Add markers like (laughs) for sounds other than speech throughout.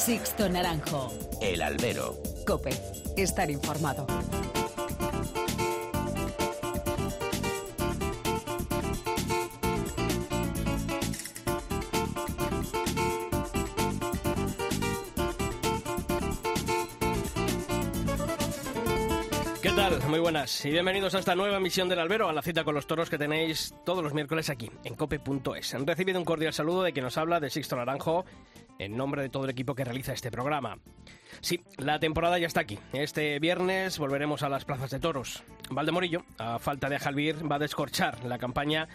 Sixto Naranjo. El albero. Cope. Estar informado. ¿Qué tal? Muy buenas y bienvenidos a esta nueva emisión del Albero, a la cita con los toros que tenéis todos los miércoles aquí, en cope.es. Han recibido un cordial saludo de quien nos habla, de Sixto Naranjo, en nombre de todo el equipo que realiza este programa. Sí, la temporada ya está aquí. Este viernes volveremos a las plazas de toros. Valdemorillo, a falta de Jalvir, va a descorchar la campaña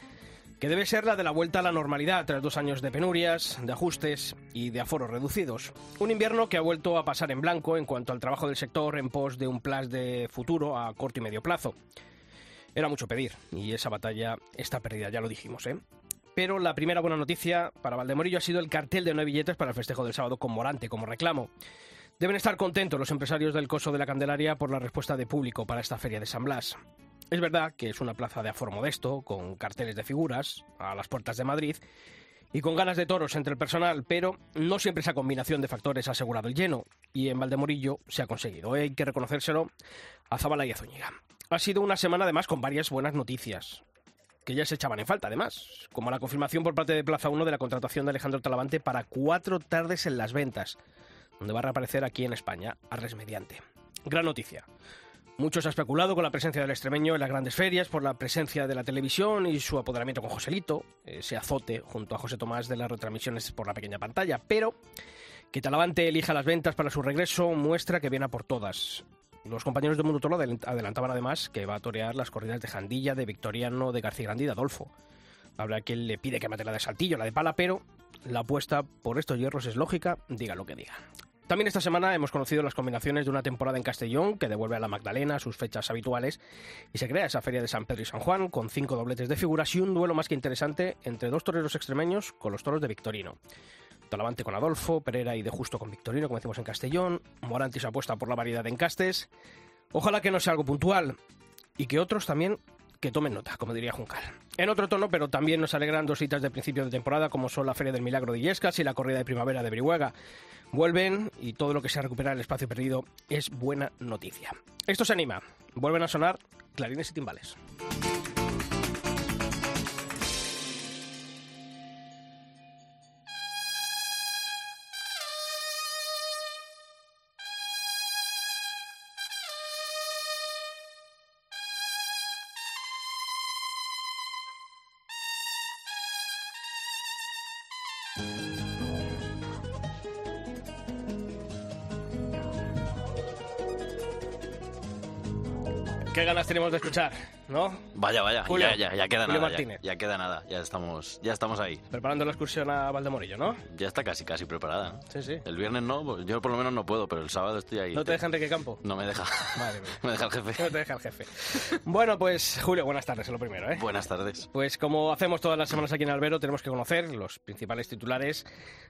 que debe ser la de la vuelta a la normalidad tras dos años de penurias, de ajustes y de aforos reducidos. Un invierno que ha vuelto a pasar en blanco en cuanto al trabajo del sector en pos de un plan de futuro a corto y medio plazo. Era mucho pedir y esa batalla está perdida, ya lo dijimos, ¿eh? Pero la primera buena noticia para Valdemorillo ha sido el cartel de nueve billetes para el festejo del sábado con Morante como reclamo. Deben estar contentos los empresarios del Coso de la Candelaria por la respuesta de público para esta feria de San Blas. Es verdad que es una plaza de aforo modesto, con carteles de figuras a las puertas de Madrid y con ganas de toros entre el personal, pero no siempre esa combinación de factores ha asegurado el lleno y en Valdemorillo se ha conseguido. Hay que reconocérselo a Zabala y a Zúñiga. Ha sido una semana además con varias buenas noticias que ya se echaban en falta además, como la confirmación por parte de Plaza 1 de la contratación de Alejandro Talavante para cuatro tardes en las ventas, donde va a reaparecer aquí en España, Arres Mediante. Gran noticia. Mucho se ha especulado con la presencia del extremeño en las grandes ferias, por la presencia de la televisión y su apoderamiento con Joselito, ese azote junto a José Tomás de las retransmisiones por la pequeña pantalla, pero que Talavante elija las ventas para su regreso muestra que viene a por todas. Los compañeros de Mundo Toro adelantaban además que va a torear las corridas de Jandilla, de Victoriano, de García Grande y de Adolfo. Habrá quien le pide que mate la de Saltillo, la de Pala, pero la apuesta por estos hierros es lógica, diga lo que diga. También esta semana hemos conocido las combinaciones de una temporada en Castellón que devuelve a la Magdalena sus fechas habituales y se crea esa feria de San Pedro y San Juan con cinco dobletes de figuras y un duelo más que interesante entre dos toreros extremeños con los toros de Victorino. Talavante con Adolfo, Pereira y De Justo con Victorino, como decimos en Castellón, Morantis apuesta por la variedad de encastes. Ojalá que no sea algo puntual y que otros también que tomen nota, como diría Juncal. En otro tono, pero también nos alegran dos citas de principio de temporada, como son la Feria del Milagro de Illescas y la Corrida de Primavera de Brihuega. Vuelven y todo lo que sea recuperar el espacio perdido es buena noticia. Esto se anima. Vuelven a sonar clarines y timbales. Qué ganas tenemos de escuchar, ¿no? Vaya, vaya, Julio. ya, ya, ya queda Julio nada. Ya, Martínez. ya queda nada, ya estamos, ya estamos ahí. Preparando la excursión a Valdemorillo, ¿no? Ya está casi, casi preparada. Sí, sí. El viernes no, pues yo por lo menos no puedo, pero el sábado estoy ahí. ¿No te deja Enrique Campo? No me deja. Madre mía. (laughs) me deja el jefe. No te deja el jefe. Bueno, pues Julio, buenas tardes, es lo primero, ¿eh? Buenas tardes. Pues como hacemos todas las semanas aquí en Albero, tenemos que conocer los principales titulares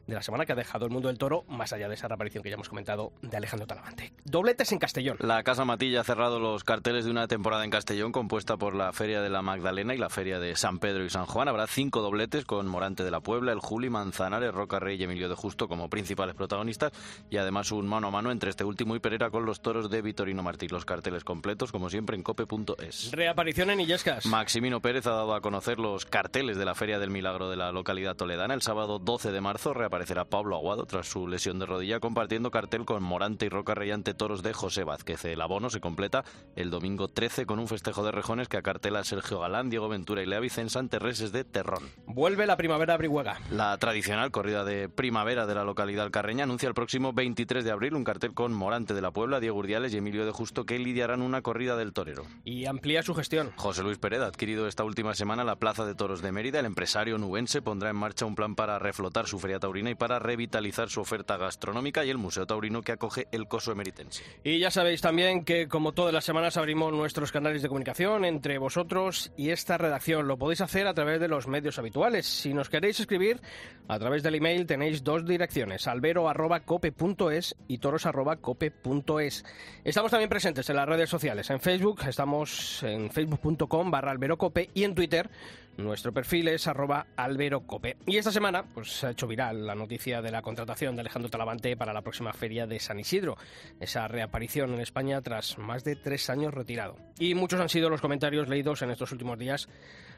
de la semana que ha dejado el mundo del toro, más allá de esa reaparición que ya hemos comentado de Alejandro Talavante. Dobletes en Castellón. La Casa Matilla ha cerrado los carteles de una temporada en Castellón compuesta por la Feria de la Magdalena y la Feria de San Pedro y San Juan. Habrá cinco dobletes con Morante de la Puebla, el Juli, Manzanares, Roca Rey y Emilio de Justo como principales protagonistas y además un mano a mano entre este último y Pereira con los toros de Vitorino Martí. Los carteles completos, como siempre, en cope.es. Reaparición en Illescas. Maximino Pérez ha dado a conocer los carteles de la Feria del Milagro de la localidad toledana. El sábado 12 de marzo reaparecerá Pablo Aguado tras su lesión de rodilla compartiendo cartel con Morante y Roca Rey ante toros de José Vázquez. El abono se completa el domingo 13 con un festejo de rejones que acartela Sergio Galán, Diego Ventura y Lea Vicens ante reses de Terrón. Vuelve la primavera Brihuega. La tradicional corrida de primavera de la localidad alcarreña anuncia el próximo 23 de abril un cartel con Morante de la Puebla, Diego Urdiales y Emilio de Justo que lidiarán una corrida del torero. Y amplía su gestión. José Luis Pérez ha adquirido esta última semana la Plaza de Toros de Mérida. El empresario nubense pondrá en marcha un plan para reflotar su feria taurina y para revitalizar su oferta gastronómica y el Museo Taurino que acoge el Coso Emeritense. Y ya sabéis también que, como todas las semanas, abrimos nuestros canales de comunicación entre vosotros y esta redacción. Lo podéis hacer a través de los medios habituales. Si nos queréis escribir a través del email tenéis dos direcciones, albero.cope.es y toros.cope.es. Estamos también presentes en las redes sociales. En Facebook estamos en facebook.com barra alberocope y en Twitter nuestro perfil es arroba alberocope. Y esta semana pues, se ha hecho viral la noticia de la contratación de Alejandro Talavante para la próxima feria de San Isidro. Esa reaparición en España tras más de tres años retirado. Y muchos han sido los comentarios leídos en estos últimos días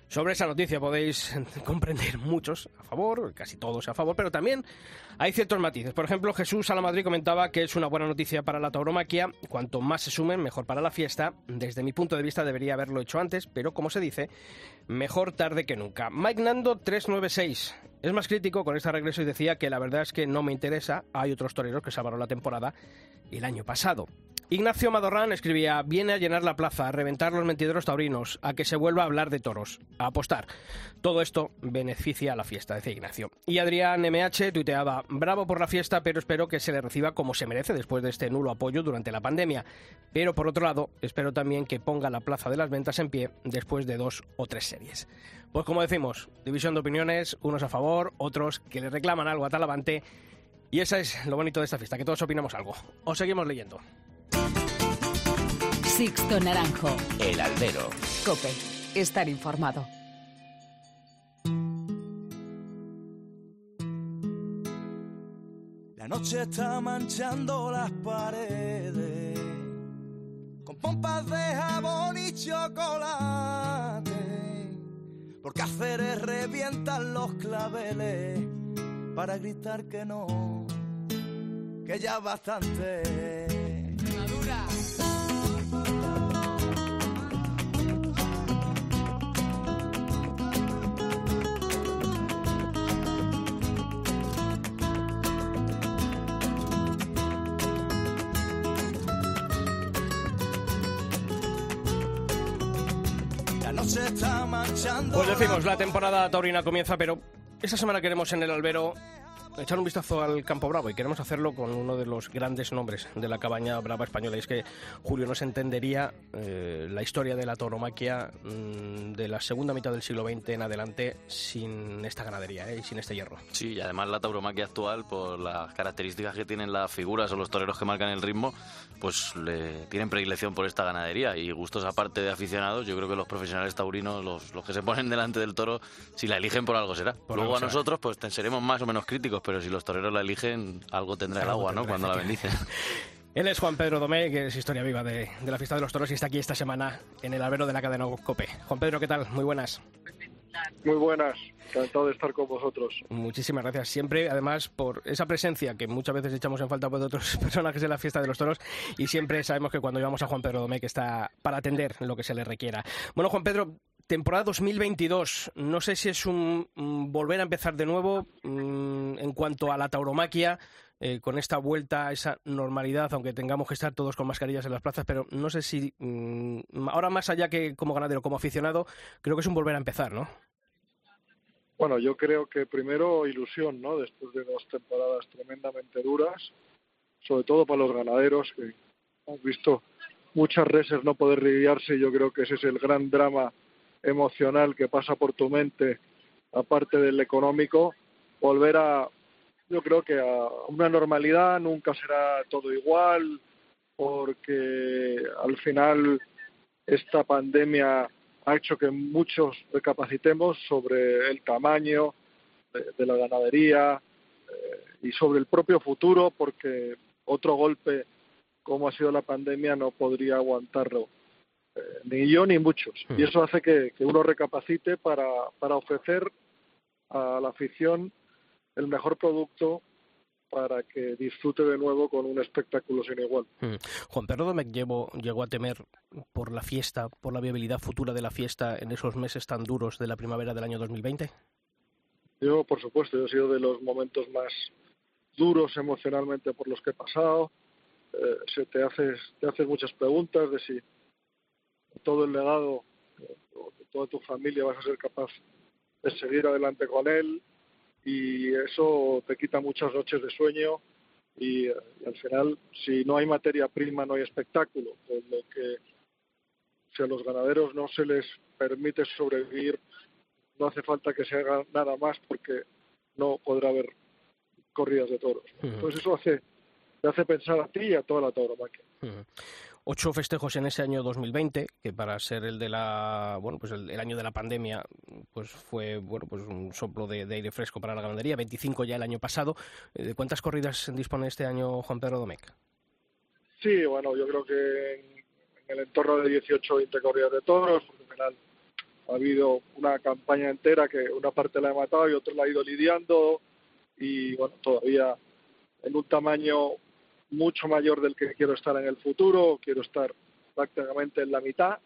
sobre esa noticia podéis (laughs) comprender muchos a favor, casi todos a favor, pero también hay ciertos matices. Por ejemplo, Jesús Salamadrid comentaba que es una buena noticia para la tauromaquia. Cuanto más se sumen, mejor para la fiesta. Desde mi punto de vista debería haberlo hecho antes, pero como se dice, mejor tarde que nunca. Mike Nando 396 es más crítico con este regreso y decía que la verdad es que no me interesa. Hay otros toreros que salvaron la temporada el año pasado. Ignacio Madorrán escribía, viene a llenar la plaza, a reventar los mentideros taurinos, a que se vuelva a hablar de toros, a apostar. Todo esto beneficia a la fiesta, decía Ignacio. Y Adrián MH tuiteaba, bravo por la fiesta, pero espero que se le reciba como se merece después de este nulo apoyo durante la pandemia. Pero por otro lado, espero también que ponga la plaza de las ventas en pie después de dos o tres series. Pues como decimos, división de opiniones, unos a favor, otros que le reclaman algo a Talavante. Y eso es lo bonito de esta fiesta, que todos opinamos algo. Os seguimos leyendo. Sixto Naranjo. El albero. Cope. Estar informado. La noche está manchando las paredes con pompas de jabón y chocolate. Porque hacer revientan los claveles para gritar que no, que ya bastante. Pues decimos, la temporada taurina comienza, pero esta semana queremos en el albero echar un vistazo al Campo Bravo y queremos hacerlo con uno de los grandes nombres de la cabaña brava española. Y es que Julio no se entendería eh, la historia de la tauromaquia mm, de la segunda mitad del siglo XX en adelante sin esta ganadería eh, y sin este hierro. Sí, y además la tauromaquia actual, por las características que tienen las figuras o los toreros que marcan el ritmo, pues le tienen predilección por esta ganadería. Y gustos aparte de aficionados, yo creo que los profesionales taurinos, los, los que se ponen delante del toro, si la eligen por algo será. Luego a nosotros, pues seremos más o menos críticos pero si los toreros la eligen, algo tendrá el agua, ¿no? Cuando la bendicen. (laughs) Él es Juan Pedro Domé, que es historia viva de, la fiesta de los toros y está aquí esta semana en el albero de la cadena COPE. Juan Pedro, ¿qué tal? Muy buenas. Muy buenas, encantado de estar con vosotros. Muchísimas gracias. Siempre, además, por esa presencia que muchas veces echamos en falta por otros (laughs) personajes de la fiesta de los toros y siempre sabemos que cuando llevamos a Juan Pedro Domé que está para atender lo que se le requiera. Bueno, Juan Pedro, temporada 2022. No sé si es un, volver a empezar de nuevo mm, en cuanto a la tauromaquia, eh, con esta vuelta a esa normalidad, aunque tengamos que estar todos con mascarillas en las plazas, pero no sé si mm, ahora más allá que como ganadero, como aficionado, creo que es un volver a empezar, ¿no? Bueno, yo creo que primero ilusión, ¿no? Después de dos temporadas tremendamente duras, sobre todo para los ganaderos que hemos visto muchas reses no poder lidiarse, yo creo que ese es el gran drama emocional que pasa por tu mente, aparte del económico, volver a, yo creo que a una normalidad, nunca será todo igual, porque al final esta pandemia ha hecho que muchos recapacitemos sobre el tamaño de, la ganadería eh, y sobre el propio futuro, porque otro golpe como ha sido la pandemia no podría aguantarlo ni yo ni muchos. Y eso hace que, uno recapacite para, para ofrecer a la afición el mejor producto para que disfrute de nuevo con un espectáculo sin igual. Juan Pedro Domecq llegó a temer por la fiesta, por la viabilidad futura de la fiesta en esos meses tan duros de la primavera del año 2020. Yo, por supuesto, he sido de los momentos más duros emocionalmente por los que he pasado. Eh, se te haces, te haces muchas preguntas de si todo el legado de toda tu familia vas a ser capaz de seguir adelante con él y eso te quita muchas noches de sueño y, al final si no hay materia prima no hay espectáculo, con lo que si a los ganaderos no se les permite sobrevivir, no hace falta que se haga nada más porque no podrá haber corridas de toros. Pues eso hace, te hace pensar a ti y a toda la tauromaquia ocho festejos en ese año 2020, que para ser el de la bueno pues el, año de la pandemia, pues fue bueno pues un soplo de, aire fresco para la ganadería. 25 ya el año pasado. Eh, ¿De cuántas corridas dispone este año Juan Pedro Domecq? Sí, bueno, yo creo que en, el entorno de 18 o 20 corridas de toros, porque al final ha habido una campaña entera que una parte la ha matado y otra la ha ido lidiando y bueno, todavía en un tamaño mucho mayor del que quiero estar en el futuro, quiero estar prácticamente en la mitad,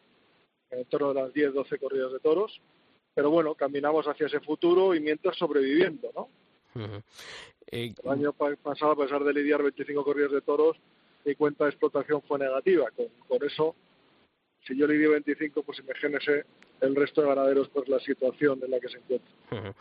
en torno a las 10, 12 corridas de toros, pero bueno, caminamos hacia ese futuro y mientras sobreviviendo, ¿no? Eh, el año pasado, a pesar de lidiar 25 corridas de toros, mi cuenta de explotación fue negativa. Con, eso, si yo lidio 25, pues imagínese el resto de ganaderos, pues la situación en la que se encuentra.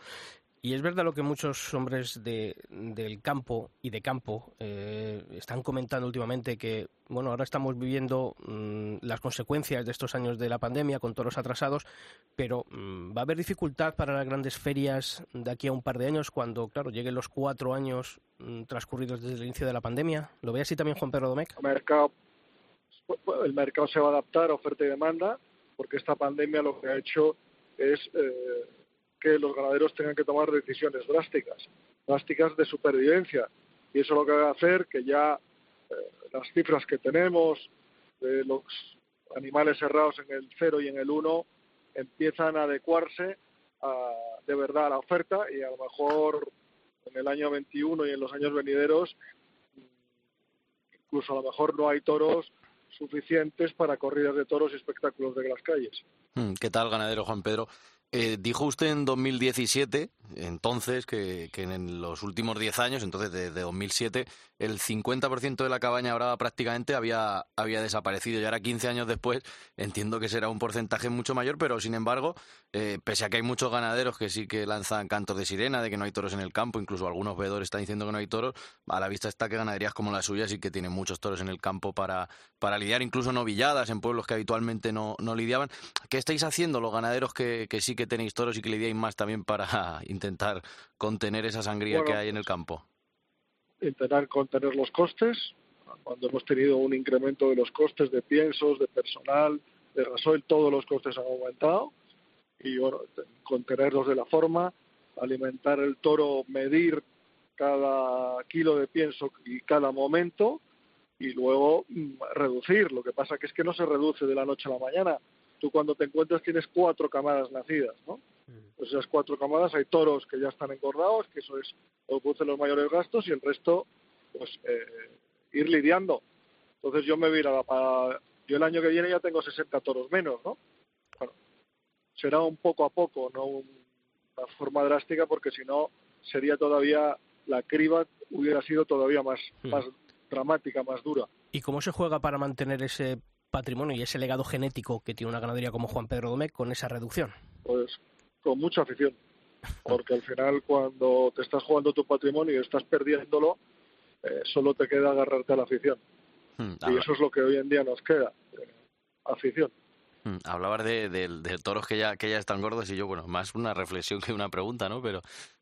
Y es verdad lo que muchos hombres de, del campo y de campo eh, están comentando últimamente que, bueno, ahora estamos viviendo mm, las consecuencias de estos años de la pandemia con todos los atrasados, pero mm, va a haber dificultad para las grandes ferias de aquí a un par de años cuando, claro, lleguen los cuatro años mm, transcurridos desde el inicio de la pandemia. ¿Lo ve así también Juan Pedro Domecq? El mercado, el mercado se va a adaptar a oferta y demanda porque esta pandemia lo que ha hecho es... Eh, que los ganaderos tengan que tomar decisiones drásticas, drásticas de supervivencia. Y eso lo que va a hacer que ya eh, las cifras que tenemos de los animales cerrados en el 0 y en el 1 empiezan a adecuarse a, de verdad a la oferta y a lo mejor en el año 21 y en los años venideros incluso a lo mejor no hay toros suficientes para corridas de toros y espectáculos de las calles. Hmm, ¿Qué tal, ganadero Juan Pedro? Eh, dijo usted en 2017, entonces, que, en los últimos 10 años, entonces desde de 2007, el 50% de la cabaña brava prácticamente había, había desaparecido. Y ahora, 15 años después, entiendo que será un porcentaje mucho mayor, pero sin embargo, eh, pese a que hay muchos ganaderos que sí que lanzan cantos de sirena, de que no hay toros en el campo, incluso algunos veedores están diciendo que no hay toros, a la vista está que ganaderías como la suya sí que tienen muchos toros en el campo para, para lidiar, incluso novilladas en pueblos que habitualmente no, no lidiaban. ¿Qué estáis haciendo los ganaderos que, que sí que tenéis toros y que lidiáis más también para (laughs) intentar contener esa sangría que hay en el campo? Intentar contener los costes. Cuando hemos tenido un incremento de los costes de piensos, de personal, de gasoil, todos los costes han aumentado. Y bueno, contenerlos de la forma, alimentar el toro, medir cada kilo de pienso y cada momento y luego mm, reducir. Lo que pasa que es que no se reduce de la noche a la mañana tú cuando te encuentras tienes cuatro camadas nacidas, ¿no? Mm. Pues esas cuatro camadas hay toros que ya están engordados, que eso es lo que produce los mayores gastos y el resto, pues eh, ir lidiando. Entonces yo me voy a para... Yo el año que viene ya tengo 60 toros menos, ¿no? Bueno, será un poco a poco, no una forma drástica, porque si no sería todavía la criba hubiera sido todavía más, mm. más dramática, más dura. ¿Y cómo se juega para mantener ese patrimonio y ese legado genético que tiene una ganadería como Juan Pedro Domecq con esa reducción? Pues con mucha afición, porque al final cuando te estás jugando tu patrimonio y estás perdiéndolo, eh, solo te queda agarrarte a la afición. Hmm, y eso es lo que hoy en día nos queda, eh, afición. Hmm, hablabas de, de, toros que ya, que ya están gordos y yo, bueno, más una reflexión que una pregunta, ¿no? Pero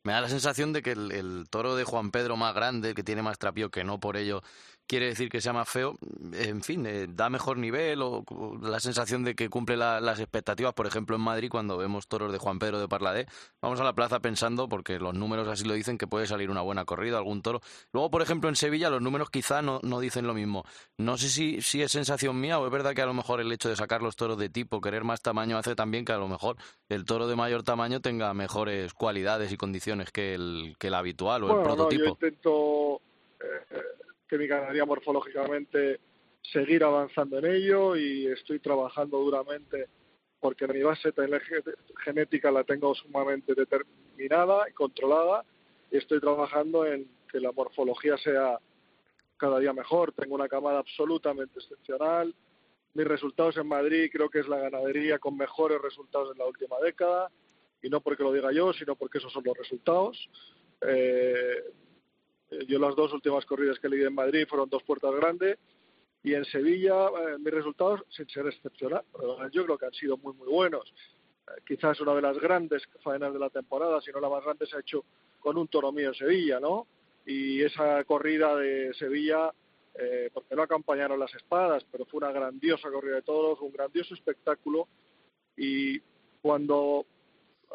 me da la sensación de que el, toro de Juan Pedro más grande, que tiene más trapío, que no por ello quiere decir que sea más feo, en fin, eh, da mejor nivel o, la sensación de que cumple las expectativas. Por ejemplo, en Madrid, cuando vemos toros de Juan Pedro de Parladé, vamos a la plaza pensando, porque los números así lo dicen, que puede salir una buena corrida, algún toro. Luego, por ejemplo, en Sevilla los números quizá no, no dicen lo mismo. No sé si, si es sensación mía o es verdad que a lo mejor el hecho de sacar los toros de tipo, querer más tamaño, hace también que a lo mejor el toro de mayor tamaño tenga mejores cualidades y condiciones que el, que el habitual o el prototipo. yo intento... Eh, que mi ganadería morfológicamente seguir avanzando en ello y estoy trabajando duramente porque mi base genética la tengo sumamente determinada y controlada y estoy trabajando en que la morfología sea cada día mejor. Tengo una camada absolutamente excepcional. Mis resultados en Madrid creo que es la ganadería con mejores resultados en la última década y no porque lo diga yo, sino porque esos son los resultados. Eh, yo las dos últimas corridas que leí en Madrid fueron dos puertas grandes Y en Sevilla, eh, mis resultados, sin ser excepcional, yo creo que han sido muy, muy buenos. Eh, quizás una de las grandes faenas de la temporada, si no la más grande, se ha hecho con un toro mío en Sevilla, ¿no? Y esa corrida de Sevilla, eh, porque no acompañaron las espadas, pero fue una grandiosa corrida de toros, un grandioso espectáculo. Y cuando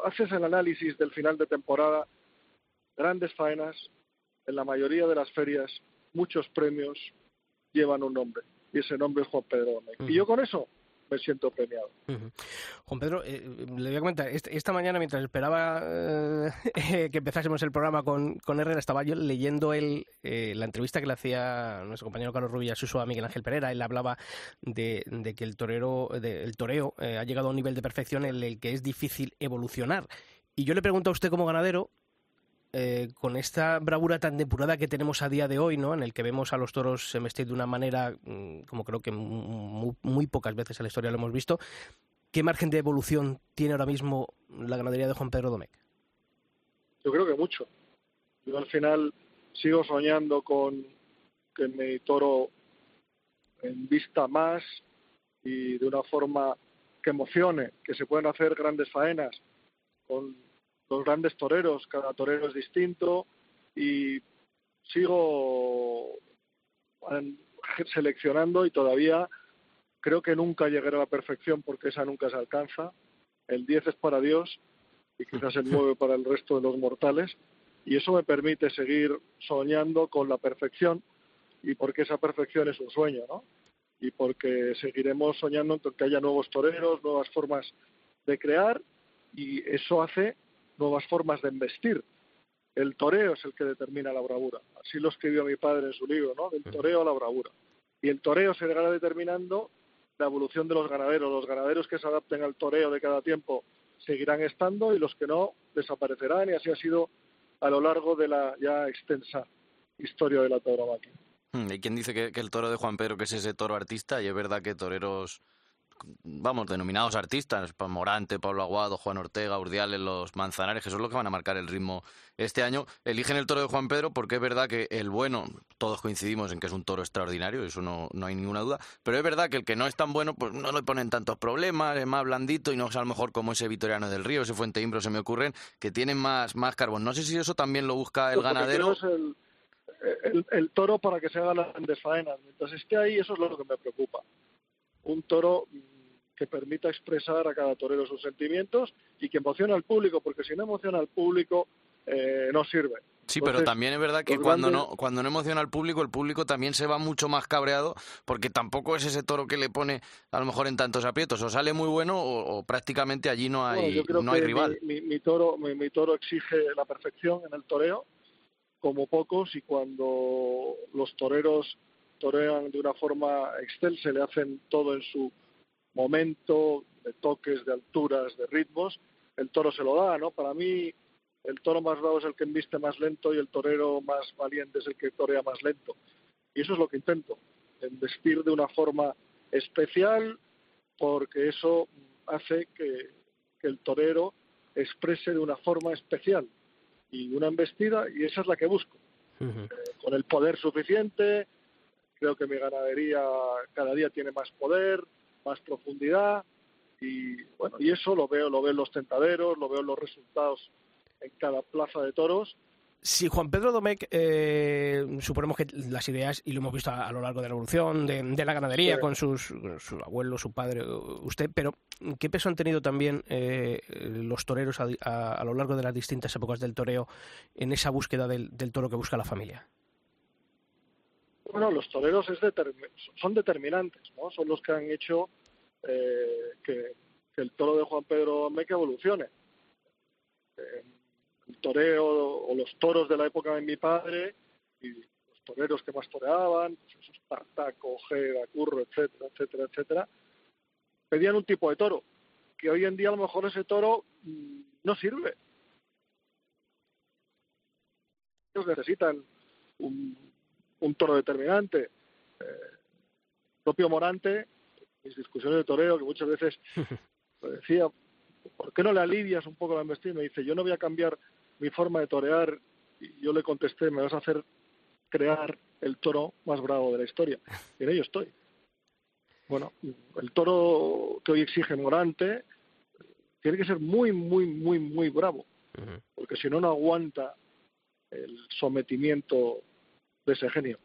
haces el análisis del final de temporada, grandes faenas, en la mayoría de las ferias, muchos premios llevan un nombre, y ese nombre es Juan Pedro Y yo con eso me siento premiado. Juan Pedro, eh, le voy a comentar, esta, mañana mientras esperaba eh, (laughs) que empezásemos el programa con, con Herrera, estaba yo leyendo el, eh, la entrevista que le hacía nuestro compañero Carlos Rubia a Miguel Ángel Pereira. Él hablaba de, que el torero, el toreo ha llegado a un nivel de perfección en el que es difícil evolucionar. Y yo le pregunto a usted como ganadero, eh, con esta bravura tan depurada que tenemos a día de hoy, ¿no? En el que vemos a los toros se de una manera, mm, como creo que muy, pocas veces en la historia lo hemos visto. ¿Qué margen de evolución tiene ahora mismo la ganadería de Juan Pedro Domecq? Yo creo que mucho. Yo al final sigo soñando con que mi toro en vista más y de una forma que emocione, que se puedan hacer grandes faenas con los grandes toreros, cada torero es distinto y sigo seleccionando y todavía creo que nunca llegaré a la perfección porque esa nunca se alcanza. El 10 es para Dios y quizás el (laughs) 9 para el resto de los mortales y eso me permite seguir soñando con la perfección y porque esa perfección es un sueño, ¿no? Y porque seguiremos soñando con que haya nuevos toreros, nuevas formas de crear y eso hace nuevas formas de investir. El toreo es el que determina la bravura. Así lo escribió mi padre en su libro, ¿no? Del toreo a la bravura. Y el toreo se seguirá determinando la evolución de los ganaderos. Los ganaderos que se adapten al toreo de cada tiempo seguirán estando y los que no desaparecerán y así ha sido a lo largo de la ya extensa historia de la tauromaquia. Hmm, ¿Y quién dice que, que, el toro de Juan Pedro que es ese toro artista? Y es verdad que toreros vamos, denominados artistas, Morante, Pablo Aguado, Juan Ortega, Urdiales, los Manzanares, que son los que van a marcar el ritmo este año, eligen el toro de Juan Pedro porque es verdad que el bueno, todos coincidimos en que es un toro extraordinario, eso no, no hay ninguna duda, pero es verdad que el que no es tan bueno, pues no le ponen tantos problemas, es más blandito y no es a lo mejor como ese Vitoriano del Río, ese Fuente Imbro se me ocurren, que tienen más, más carbón. No sé si eso también lo busca el ganadero. el, el, toro para que se haga las grandes faenas. Mientras esté ahí, eso es lo que me preocupa un toro que permita expresar a cada torero sus sentimientos y que emocione al público, porque si no emociona al público, eh, no sirve. Sí, pero también es verdad que cuando no cuando no emociona al público, el público también se va mucho más cabreado porque tampoco es ese toro que le pone a lo mejor en tantos aprietos. O sale muy bueno o, prácticamente allí no hay, no hay rival. Mi, toro, mi, toro exige la perfección en el toreo, como pocos, y cuando los toreros torean de una forma excelsa, le hacen todo en su momento, de toques, de alturas, de ritmos, el toro se lo da, ¿no? Para mí, el toro más bravo es el que embiste más lento y el torero más valiente es el que torea más lento. Y eso es lo que intento, vestir de una forma especial, porque eso hace que, el torero exprese de una forma especial y una embestida, y esa es la que busco. Eh, con el poder suficiente, Creo que mi ganadería cada día tiene más poder, más profundidad y bueno, y eso lo veo, lo veo en los tentaderos, lo veo en los resultados en cada plaza de toros si Juan Pedro Domecq, eh, suponemos que las ideas, y lo hemos visto a, lo largo de la evolución, de, la ganadería con sus, su abuelo, su padre, usted, pero ¿qué peso han tenido también eh, los toreros a, lo largo de las distintas épocas del toreo en esa búsqueda del toro que busca la familia? Bueno, los toreros es son determinantes, ¿no? Son los que han hecho eh, que, el toro de Juan Pedro Meca evolucione. Eh, el toreo o los toros de la época de mi padre y los toreros que más toreaban, pues esos Tartaco, Ojeda, Curro, etcétera, etcétera, etcétera, pedían un tipo de toro, que hoy en día a lo mejor ese toro mm, no sirve. Ellos necesitan un, un toro determinante. Eh, propio Morante, mis discusiones de toreo, que muchas veces (laughs) decía, ¿por qué no le alivias un poco la embestida? Me dice, yo no voy a cambiar mi forma de torear. Y yo le contesté, me vas a hacer crear el toro más bravo de la historia. Y en ello estoy. bueno, el toro que hoy exige Morante tiene que ser muy, muy, muy, muy bravo, porque si no, no aguanta el sometimiento de ese genio.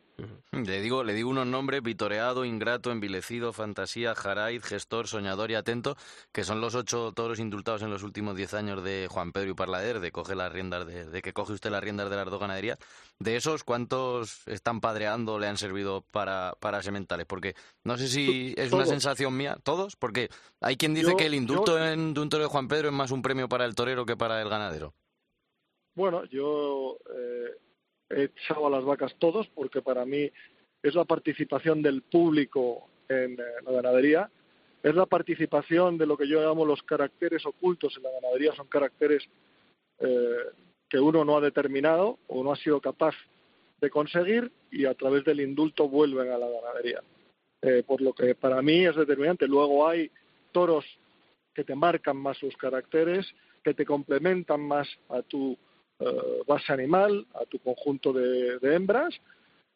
Le digo, le digo unos nombres, vitoreado, ingrato, envilecido, fantasía, jaraid, gestor, soñador y atento, que son los ocho toros indultados en los últimos diez años de Juan Pedro y Parlader, de coge las riendas de, que coge usted las riendas de las dos ganaderías. De esos, ¿cuántos están padreando le han servido para, para sementales? Porque no sé si es una sensación mía, ¿todos? Porque hay quien dice que el indulto en, de un toro de Juan Pedro es más un premio para el torero que para el ganadero. Bueno, yo eh, he echado a las vacas todos porque para mí es la participación del público en eh, la ganadería, es la participación de lo que yo llamo los caracteres ocultos en la ganadería, son caracteres eh, que uno no ha determinado o no ha sido capaz de conseguir y a través del indulto vuelven a la ganadería. Eh, por lo que para mí es determinante. Luego hay toros que te marcan más sus caracteres, que te complementan más a tu eh, base animal, a tu conjunto de, hembras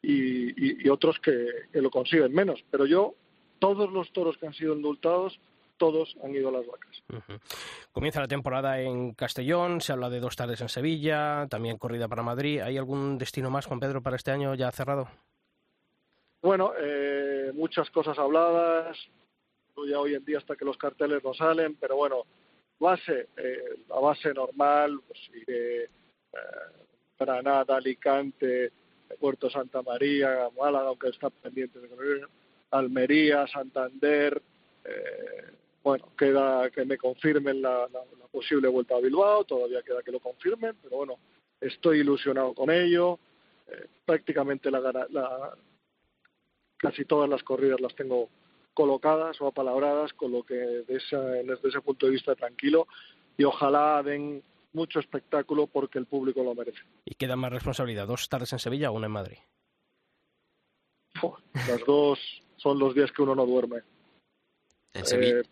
y, otros que, lo consiguen menos. Pero yo, todos los toros que han sido indultados, todos han ido a las vacas. Comienza la temporada en Castellón, se habla de dos tardes en Sevilla, también corrida para Madrid. ¿Hay algún destino más, Juan Pedro, para este año ya cerrado? Bueno, eh, muchas cosas habladas, ya hoy en día hasta que los carteles no salen, pero bueno, base, eh, la base normal, pues iré Granada, Alicante, Puerto Santa María, Málaga, aunque está pendiente de Almería, Santander. Eh, bueno, queda que me confirmen la, posible vuelta a Bilbao, todavía queda que lo confirmen, pero bueno, estoy ilusionado con ello. Eh, prácticamente la, casi todas las corridas las tengo colocadas o apalabradas, con lo que desde ese punto de vista tranquilo y ojalá den mucho espectáculo porque el público lo merece. ¿Y queda más responsabilidad? ¿Dos tardes en Sevilla o una en Madrid? las dos son los días que uno no duerme. ¿En Sevilla? Eh,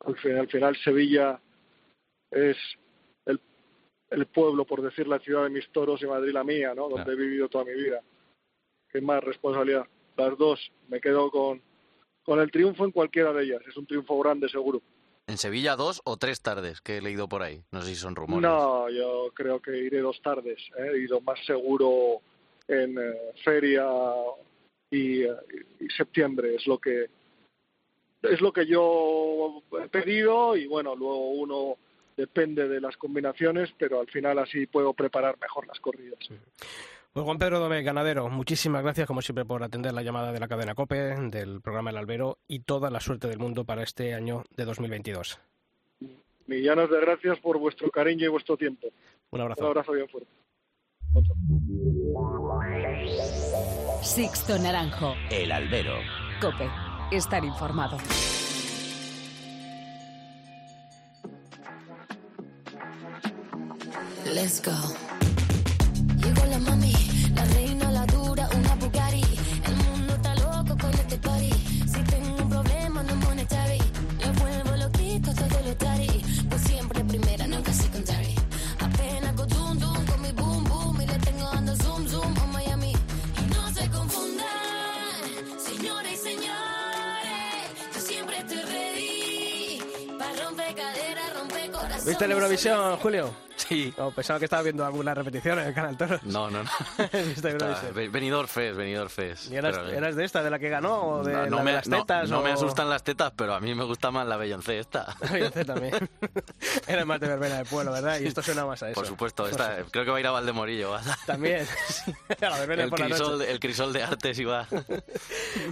al, final, Sevilla es el, el, pueblo, por decir la ciudad de mis toros y Madrid la mía, ¿no? Donde he vivido toda mi vida. ¿Qué más responsabilidad? Las dos. Me quedo con, con el triunfo en cualquiera de ellas. Es un triunfo grande, seguro. ¿En Sevilla dos o tres tardes que he leído por ahí? No sé si son rumores. No, yo creo que iré dos tardes. ¿eh? He ido más seguro en eh, feria y, septiembre. Es lo que es lo que yo he pedido y bueno, luego uno depende de las combinaciones, pero al final así puedo preparar mejor las corridas. Pues Juan Pedro Domé, ganadero, muchísimas gracias como siempre por atender la llamada de la cadena COPE, del programa El Albero y toda la suerte del mundo para este año de 2022. Millones de gracias por vuestro cariño y vuestro tiempo. Un abrazo. Un abrazo bien fuerte. Sixto Naranjo. El Albero. COPE. Estar informado. Let's go. ¿Viste la Eurovisión, Julio? Sí. O pensaba que estaba viendo alguna repetición en el Canal Toro. No, no, no. (laughs) venidor Fes, venidor Fes. ¿Y eras, de esta, de la que ganó? ¿O de, no, me, las tetas? No, me asustan las tetas, pero a mí me gusta más la Beyoncé esta. (laughs) La Beyoncé también. (laughs) Era más de verbena del pueblo, ¿verdad? Y esto suena más a eso. Por supuesto, esta, creo que va a ir a Valdemorillo. También. el, crisol, el crisol de artes iba.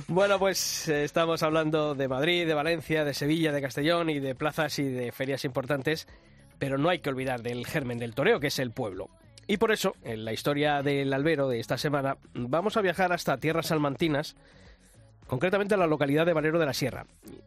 bueno, pues eh, estamos hablando de Madrid, de Valencia, de Sevilla, de Castellón y de plazas y de ferias importantes pero no hay que olvidar del germen del toreo, que es el pueblo. Y por eso, en la historia del albero de esta semana, vamos a viajar hasta tierras salmantinas, concretamente a la localidad de Valero de la Sierra,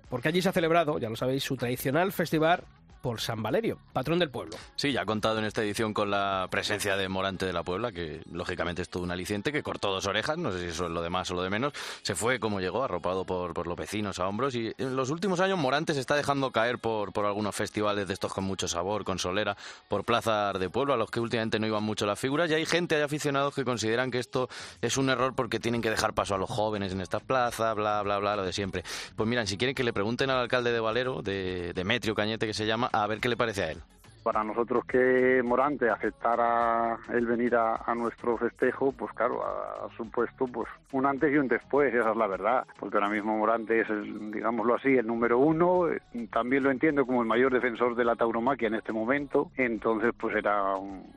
porque allí se ha celebrado, ya lo sabéis, su tradicional festival por San Valerio, patrón del pueblo. Sí, ya ha contado en esta edición con la presencia de Morante de la Puebla, que lógicamente es todo un aliciente, que cortó dos orejas, no sé si eso es lo de más o lo de menos, se fue como llegó, arropado por, por los vecinos a hombros, y en los últimos años Morante se está dejando caer por, por algunos festivales de estos con mucho sabor, con solera, por plazas de pueblo, a los que últimamente no iban mucho las figuras, y hay gente, hay aficionados que consideran que esto es un error porque tienen que dejar paso a los jóvenes en estas plazas, bla, bla, bla, lo de siempre. Pues miran, si quieren que le pregunten al alcalde de Valero, de Demetrio Cañete que se llama, a ver qué le parece a él. Para nosotros que Morante aceptara el venir a, nuestro festejo, pues claro, ha, supuesto pues un antes y un después, esa es la verdad, porque ahora mismo Morante es, el, digámoslo así, el número uno, también lo entiendo como el mayor defensor de la tauromaquia en este momento, entonces pues era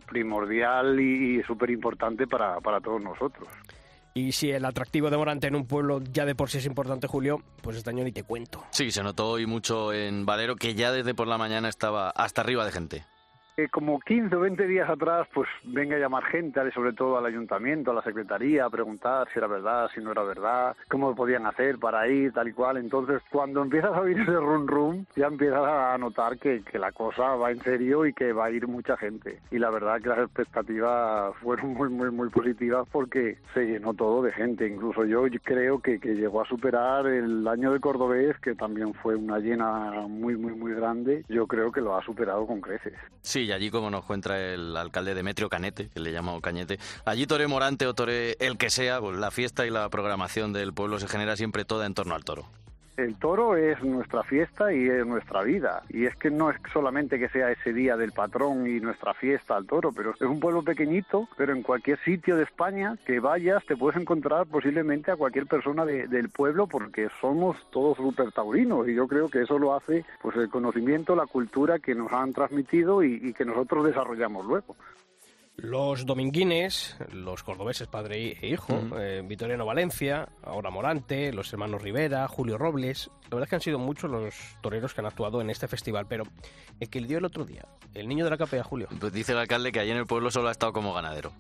primordial y, y súper importante para, para todos nosotros. Y si el atractivo de Morante en un pueblo ya de por sí es importante, Julio, pues este año ni te cuento. Sí, se notó hoy mucho en Valero, que ya desde por la mañana estaba hasta arriba de gente. Eh, como 15 o 20 días atrás, pues venga a llamar gente, sobre todo al ayuntamiento, a la secretaría, a preguntar si era verdad, si no era verdad, cómo podían hacer para ir, tal y cual. Entonces, cuando empiezas a oír ese rum rum, ya empiezas a notar que, que la cosa va en serio y que va a ir mucha gente. Y la verdad que las expectativas fueron muy, muy, muy positivas porque se llenó todo de gente. Incluso yo creo que, que llegó a superar el año de Cordobés, que también fue una llena muy, muy, muy grande. Yo creo que lo ha superado con creces. Sí, y allí, como nos cuenta el alcalde Demetrio Canete, que le llama Cañete, allí Tore Morante o Tore el que sea, pues la fiesta y la programación del pueblo se genera siempre toda en torno al toro. El toro es nuestra fiesta y es nuestra vida. Y es que no es solamente que sea ese día del patrón y nuestra fiesta al toro, pero es un pueblo pequeñito, pero en cualquier sitio de España que vayas te puedes encontrar posiblemente a cualquier persona de- del pueblo porque somos todos super taurinos y yo creo que eso lo hace pues el conocimiento, la cultura que nos han transmitido y, y que nosotros desarrollamos luego. Los dominguines, los cordobeses padre e hijo, eh, Vitoriano Valencia, ahora Morante, los hermanos Rivera, Julio Robles. La verdad es que han sido muchos los toreros que han actuado en este festival, pero el que le dio el otro día, el niño de la capea, Julio. Pues dice el alcalde que allí en el pueblo solo ha estado como ganadero.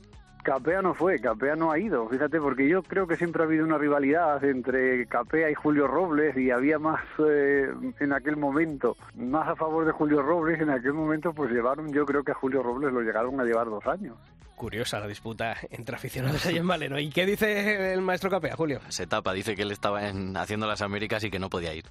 Capea no fue, Capea no ha ido, fíjate, porque yo creo que siempre ha habido una rivalidad entre Capea y Julio Robles y había más eh, en aquel momento, más a favor de Julio Robles, en aquel momento pues llevaron, yo creo que a Julio Robles lo llegaron a llevar dos años. Curiosa la disputa entre aficionados ahí en Valero. ¿Y qué dice el maestro capea, Julio? Se tapa, dice que él estaba en- haciendo las Américas y que no podía ir.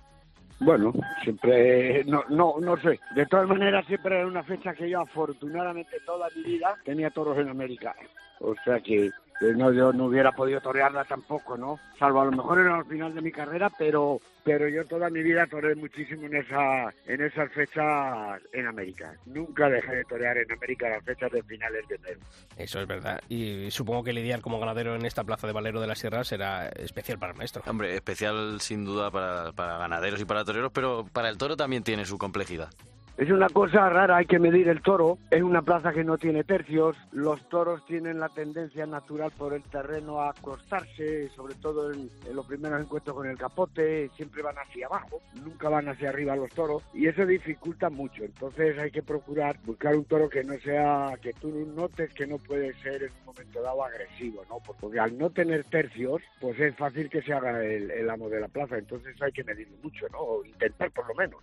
Bueno, siempre, no, no, no sé. De todas maneras, siempre era una fecha que yo afortunadamente toda mi vida tenía toros en América. O sea que no, yo no hubiera podido torearla tampoco, ¿no? Salvo a lo mejor en el final de mi carrera, pero pero yo toda mi vida toreé muchísimo en esa en esas fechas en América. Nunca dejé de torear en América las fechas de finales de enero. Eso es verdad. Y supongo que lidiar como ganadero en esta plaza de Valero de la Sierra será especial para el maestro. Hombre, especial sin duda para, para ganaderos y para toreros, pero para el toro también tiene su complejidad. Es una cosa rara, hay que medir el toro. Es una plaza que no tiene tercios. Los toros tienen la tendencia natural por el terreno a acostarse, sobre todo en, los primeros encuentros con el capote. Siempre van hacia abajo, nunca van hacia arriba los toros. Y eso dificulta mucho. Entonces hay que procurar buscar un toro que no sea, que tú notes que no puede ser en un momento dado agresivo, ¿no? Porque al no tener tercios, pues es fácil que se haga el, el amo de la plaza. Entonces hay que medirlo mucho, ¿no? O intentar por lo menos.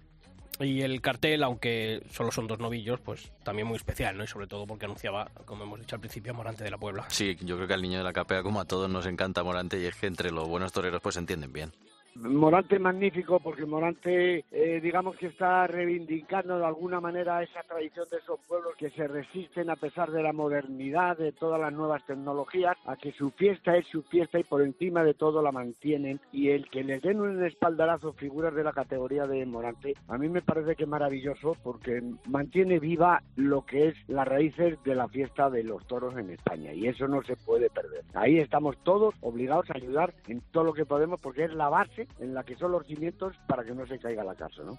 Y el cartel, aunque solo son dos novillos, pues también muy especial, ¿no? Y sobre todo porque anunciaba, como hemos dicho al principio, Morante de la Puebla. Sí, yo creo que al niño de la capea, como a todos, nos encanta Morante y es que entre los buenos toreros pues se entienden bien. Morante magnífico porque Morante, eh, digamos que está reivindicando de alguna manera esa tradición de esos pueblos que se resisten a pesar de la modernidad, de todas las nuevas tecnologías, a que su fiesta es su fiesta y por encima de todo la mantienen. Y el que les den un espaldarazo figuras de la categoría de Morante, a mí me parece que es maravilloso porque mantiene viva lo que es las raíces de la fiesta de los toros en España y eso no se puede perder. Ahí estamos todos obligados a ayudar en todo lo que podemos porque es la base en la que son los cimientos para que no se caiga la casa, ¿no?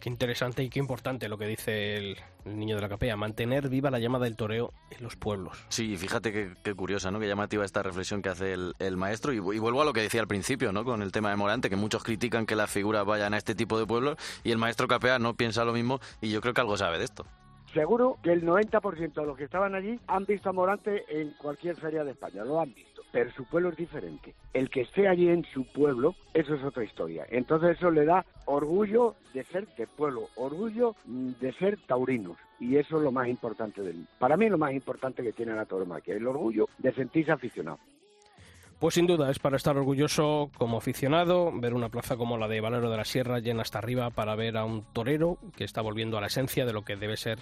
Qué interesante y qué importante lo que dice el, el niño de la capea, mantener viva la llama del toreo en los pueblos. Sí, fíjate qué, qué curiosa, ¿no? Qué llamativa esta reflexión que hace el, el maestro. Y, y vuelvo a lo que decía al principio, ¿no? Con el tema de Morante, que muchos critican que las figuras vayan a este tipo de pueblos y el maestro Capea no piensa lo mismo y yo creo que algo sabe de esto. Seguro que el 90% de los que estaban allí han visto a Morante en cualquier feria de España, lo han visto. Pero su pueblo es diferente. El que esté allí en su pueblo, eso es otra historia. Entonces eso le da orgullo de ser de pueblo, orgullo mm, de ser taurinos. Y eso es lo más importante del, para mí lo más importante que tiene la tauromaquia, el orgullo de sentirse aficionado. Pues sin duda es para estar orgulloso como aficionado, ver una plaza como la de Valero de la Sierra llena hasta arriba para ver a un torero que está volviendo a la esencia de lo que debe ser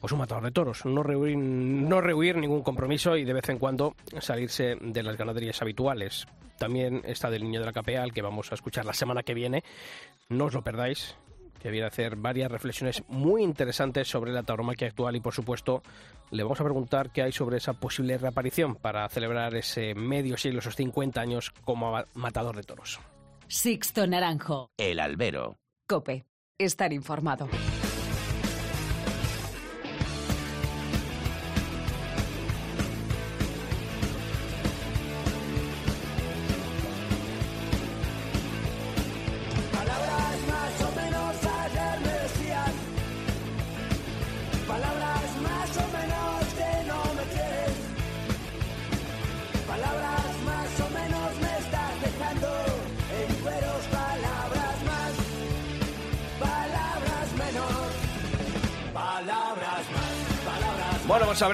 pues un matador de toros, no rehuir, no rehuir ningún compromiso y de vez en cuando salirse de las ganaderías habituales. También está del Niño de la Capea, al que vamos a escuchar la semana que viene. No os lo perdáis, que viene a hacer varias reflexiones muy interesantes sobre la tauromaquia actual y, por supuesto, le vamos a preguntar qué hay sobre esa posible reaparición para celebrar ese medio siglo, esos 50 años como matador de toros. Sixto Naranjo. El albero. Cope. Estar informado.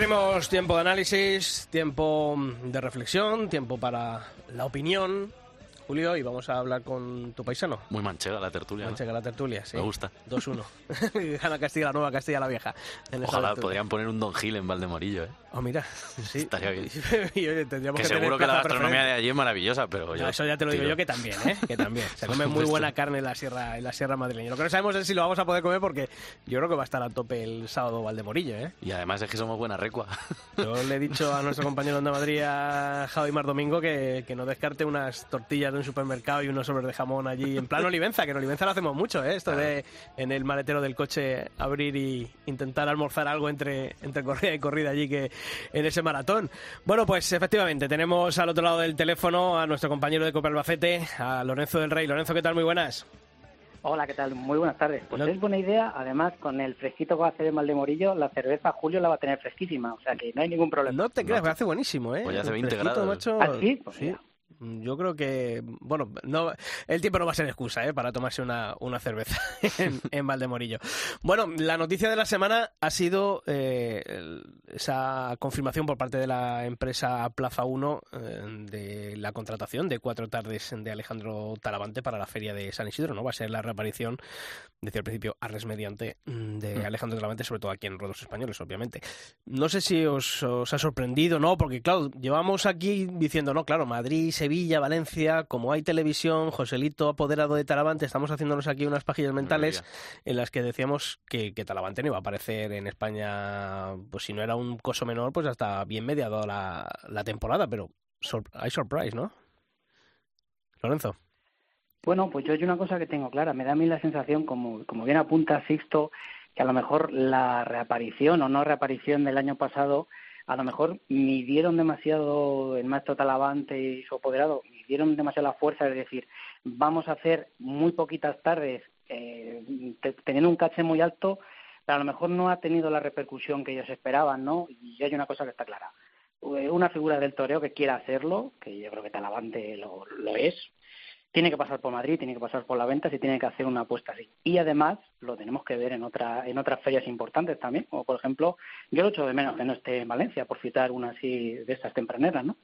Abrimos tiempo de análisis, tiempo de reflexión, tiempo para la opinión. Julio, y vamos a hablar con tu paisano. Muy manchega la tertulia. ¿no? Manchega la tertulia, sí. Me gusta. 2-1. Gana (laughs) Castilla la Nueva, Castilla la Vieja. Ojalá podrían poner un Don Gil en Valdemorillo, ¿eh? Oh, mira, sí. Estaría bien. (laughs) Que seguro que la gastronomía de allí es maravillosa, pero No, yo... eso ya te lo digo tiro. yo que también, ¿eh? Que también. Se (laughs) come muy buena carne en la sierra, en la sierra madrileña. Lo que no sabemos es si lo vamos a poder comer porque yo creo que va a estar a tope el sábado Valdemorillo, ¿eh? Y además es que somos buena recua. Yo le he dicho a nuestro compañero de Madrid, a Javi Mar Domingo, que, que no descarte unas tortillas de un supermercado y unos sobres de jamón allí en plan Olivenza, que en Olivenza lo hacemos mucho, ¿eh? Esto de en el maletero del coche abrir y intentar almorzar algo entre, entre corrida y corrida allí que en ese maratón. Bueno, pues efectivamente, tenemos al otro lado del teléfono a nuestro compañero de Copa Albacete, a Lorenzo del Rey. Lorenzo, ¿qué tal? Muy buenas. Hola, ¿qué tal? Muy buenas tardes. Pues No- es buena idea. Además, con el fresquito que va a hacer en Valdemorillo, la cerveza Julio la va a tener fresquísima. O sea que no hay ningún problema. No te creas, me hace buenísimo, ¿eh? Pues ya hace 20 Fresquito, grados. macho. ¿Ah, sí? Pues mira. Yo creo que, bueno, no, el tiempo no va a ser excusa ¿eh? para tomarse una, una cerveza (laughs) en, en Valdemorillo. Bueno, la noticia de la semana ha sido eh, esa confirmación por parte de la empresa Plaza 1 eh, de la contratación de cuatro tardes de Alejandro Talavante para la feria de San Isidro, ¿no? Va a ser la reaparición, decía al principio, Arres mediante, mm, de Alejandro Talavante, sobre todo aquí en Ruedos Españoles, obviamente. No sé si os, os ha sorprendido, ¿no? Porque, claro, llevamos aquí diciendo, no, claro, Madrid, Sevilla, Valencia, como hay televisión, Joselito apoderado de Talavante, estamos haciéndonos aquí unas páginas mentales en las que decíamos que, que Talavante no iba a aparecer en España, pues si no era un coso menor, pues hasta bien mediado la, la temporada, pero sor- hay surprise, ¿no? Lorenzo. Bueno, pues yo hay una cosa que tengo clara. Me da a mí la sensación, como, como bien apunta Sixto, que a lo mejor la reaparición o no reaparición del año pasado, a lo mejor midieron demasiado el maestro Talavante y su apoderado, midieron demasiado la fuerza, es decir, vamos a hacer muy poquitas tardes eh, te- teniendo un caché muy alto, pero a lo mejor no ha tenido la repercusión que ellos esperaban, ¿no? Y hay una cosa que está clara. Eh, Una figura del toreo que quiera hacerlo, que yo creo que Talavante lo es, tiene que pasar por Madrid, tiene que pasar por la venta, si tiene que hacer una apuesta así. Y además lo tenemos que ver en otra en otras ferias importantes también, como por ejemplo, yo lo echo de menos que no esté en Valencia, por citar una así de estas tempraneras, ¿no?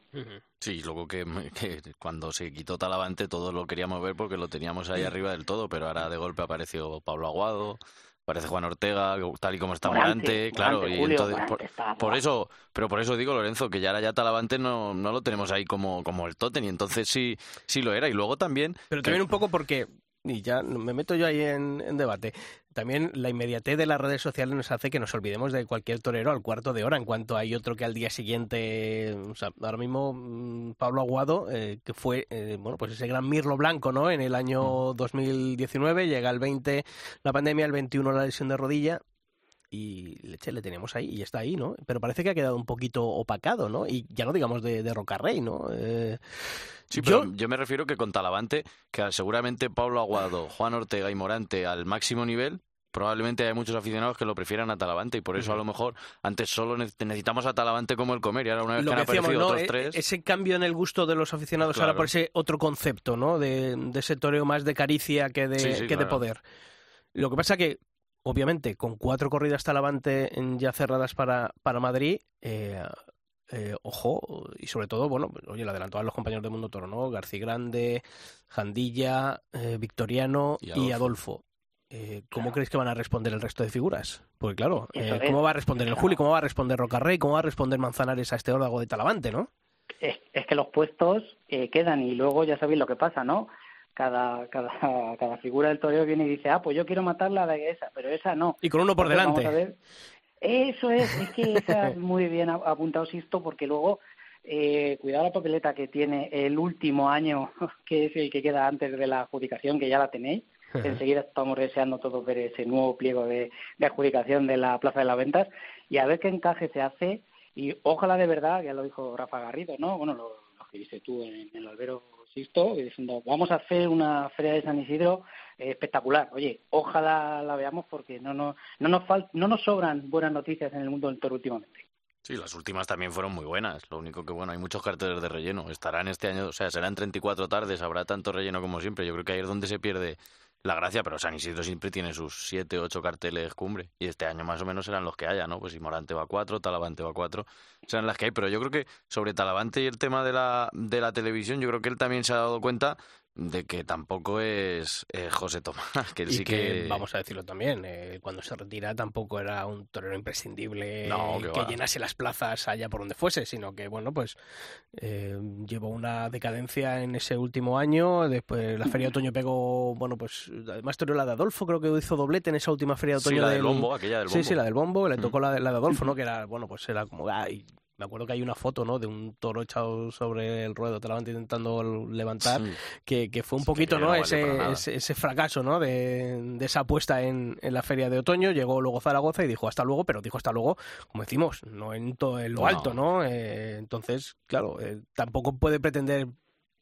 Sí, luego que, que cuando se quitó Talavante todos lo queríamos ver porque lo teníamos ahí arriba del todo, pero ahora de golpe apareció Pablo Aguado, aparece Juan Ortega, tal y como está Morante, Morante, claro, Morante, y Julio, entonces Morante por, eso, pero por eso digo Lorenzo que ya ahora ya Talavante no, no lo tenemos ahí como, como el Totten y entonces sí, sí lo era y luego también Pero que- también un poco porque, y ya me meto yo ahí en, en debate, también la inmediatez de las redes sociales nos hace que nos olvidemos de cualquier torero al cuarto de hora, en cuanto hay otro que al día siguiente, o sea, ahora mismo mm, Pablo Aguado, eh, que fue, eh, bueno, pues ese gran mirlo blanco, ¿no? En el año 2019, llega el 20 la pandemia, el 21 la lesión de rodilla, y leche, le tenemos ahí y está ahí, ¿no? Pero parece que ha quedado un poquito opacado, ¿no? Y ya no digamos de, de Rocarrey, ¿no? Eh, Sí, yo- pero yo... me refiero que con Talavante, que seguramente Pablo Aguado, (sighs) Juan Ortega y Morante al máximo nivel, probablemente hay muchos aficionados que lo prefieran a Talavante y por eso a lo mejor antes solo ne- necesitamos a Talavante como el comer y ahora una vez Lo que han decíamos, aparecido ¿no? otros E- tres... Ese cambio en el gusto de los aficionados ahora por ese otro concepto, ¿no? De, de ese toreo más de caricia que de, Sí, sí, que de poder. Lo que pasa que, obviamente, con cuatro corridas Talavante en- ya cerradas para, para Madrid, eh, eh, ojo, y sobre todo, bueno, oye, le adelantaban los compañeros de Mundo Toro, ¿no? García Grande, Jandilla, eh, Victoriano Y y Adolfo. Eh, ¿Cómo crees que van a responder el resto de figuras? Porque claro, eh. ¿cómo va a responder el. Juli? ¿Cómo va a responder Rocarrey? ¿Cómo va a responder Manzanares a este órdago de Talavante, no? es, es que los puestos eh, quedan y luego ya sabéis lo que pasa, ¿no? Cada, cada, cada figura del toreo viene y dice, ah, pues yo quiero matarla de esa, pero esa no. Y con uno por Entonces, vamos delante. a ver. Eso es, es que (laughs) esa es muy bien ap- apuntado Sisto, porque luego, eh, cuidado la papeleta que tiene el último año, (laughs) que es el que queda antes de la adjudicación, que ya la tenéis. Enseguida estamos deseando todos ver ese nuevo pliego de, de adjudicación de la Plaza de las Ventas y a ver qué encaje se hace. Y ojalá de verdad, ya lo dijo Rafa Garrido, ¿no? Bueno, lo, lo que viste tú en, el albero Sisto, y diciendo, vamos a hacer una feria de San Isidro eh, espectacular. Oye, ojalá la veamos porque no, no, no, nos fal- no nos sobran buenas noticias en el mundo del toro últimamente. Sí, las últimas también fueron muy buenas. Lo único que, bueno, hay muchos carteles de relleno. Estarán este año, o sea, serán 34 tardes, habrá tanto relleno como siempre. Yo creo que ahí es donde se pierde la gracia, pero San Isidro siempre tiene sus 7, 8 carteles cumbre. Y este año más o menos serán los que haya, ¿no? Pues Morante va a 4, Talavante va a 4, serán las que hay. Pero yo creo que sobre Talavante y el tema de la, de la televisión, yo creo que él también se ha dado cuenta de que tampoco es eh, José Tomás, que él Y sí que, que... vamos a decirlo también, eh, cuando se retira tampoco era un torero imprescindible No, que va. llenase las plazas allá por donde fuese, sino que, bueno, pues eh, llevó una decadencia en ese último año. Después la Feria de Otoño pegó, bueno, pues además toreó la de Adolfo, creo que hizo doblete en esa última Feria de Sí, Otoño. la del del bombo, aquella del Sí, sí, bombo. la del bombo, le Mm. tocó la de, la de Adolfo, (laughs) ¿no? Que era, bueno, pues era como, ah, y me acuerdo que hay una foto, ¿no? De un toro echado sobre el ruedo, Talavante intentando levantar Sí. que, que fue un Sí, poquito no ese, ese, ese fracaso no de, de esa apuesta en, en la feria de otoño llegó luego Zaragoza y dijo hasta luego pero dijo hasta luego como decimos no en todo en lo No. alto no Eh, entonces claro eh, tampoco puede pretender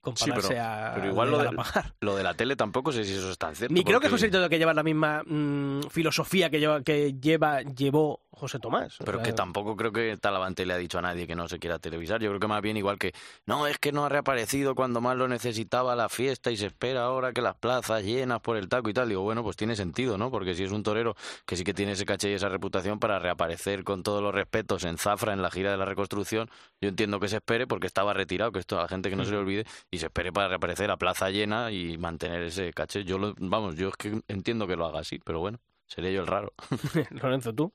compararse pero- a pero igual lo Pajar. (laughs) Lo de la tele tampoco sé si eso es tan cierto. Ni creo que José tiene que llevar la misma mm, filosofía que lleva que lleva llevó José Tomás Pero sea, que tampoco creo que Talavante le ha dicho a nadie que no se quiera televisar. Yo creo que más bien igual que, no, es que no ha reaparecido cuando más lo necesitaba la fiesta y se espera ahora que las plazas llenas por el taco y tal. Digo, bueno, pues tiene sentido, ¿no? Porque si es un torero que sí que tiene ese caché y esa reputación para reaparecer con todos los respetos en Zafra, en la gira de la reconstrucción, yo entiendo que se espere porque estaba retirado, que esto a la gente que no se le olvide, y se espere para reaparecer a plaza llena y mantener ese caché. Yo lo, vamos, yo es que entiendo que lo haga así, pero bueno, seré yo el raro. (laughs) (laughs) Lorenzo tú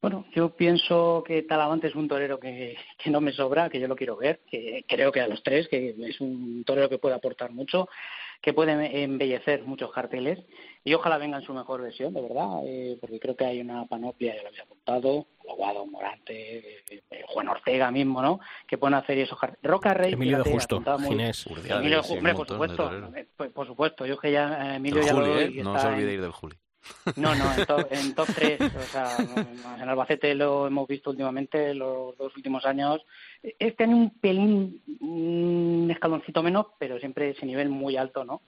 Bueno, yo pienso que Talavante es un torero que, que no me sobra, que yo lo quiero ver, que creo que a los tres, que es un torero que puede aportar mucho, que puede embellecer muchos carteles y ojalá venga en su mejor versión, de verdad, eh, porque creo que hay una panoplia, ya lo había apuntado, Aguado, Morante, eh, Juan Ortega mismo, ¿no? Que pueden hacer esos carteles. Roca Rey, Emilio de Justo muy- Ginés Urdiales, Emilio, hombre, por supuesto, eh, por, por supuesto, yo que ya eh, Emilio El ya Juli, lo ¿eh? y No está se olvide en- ir del Juli. No, no, en top, en top 3. O sea, en Albacete lo hemos visto últimamente, los dos últimos años. Este año un pelín, un escaloncito menos, pero siempre ese nivel muy alto, ¿no?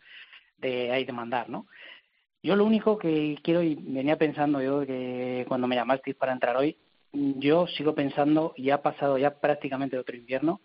De ahí de mandar, ¿no? Yo lo único que quiero, y venía pensando yo que cuando me llamasteis para entrar hoy, yo sigo pensando, y ha pasado ya prácticamente otro invierno,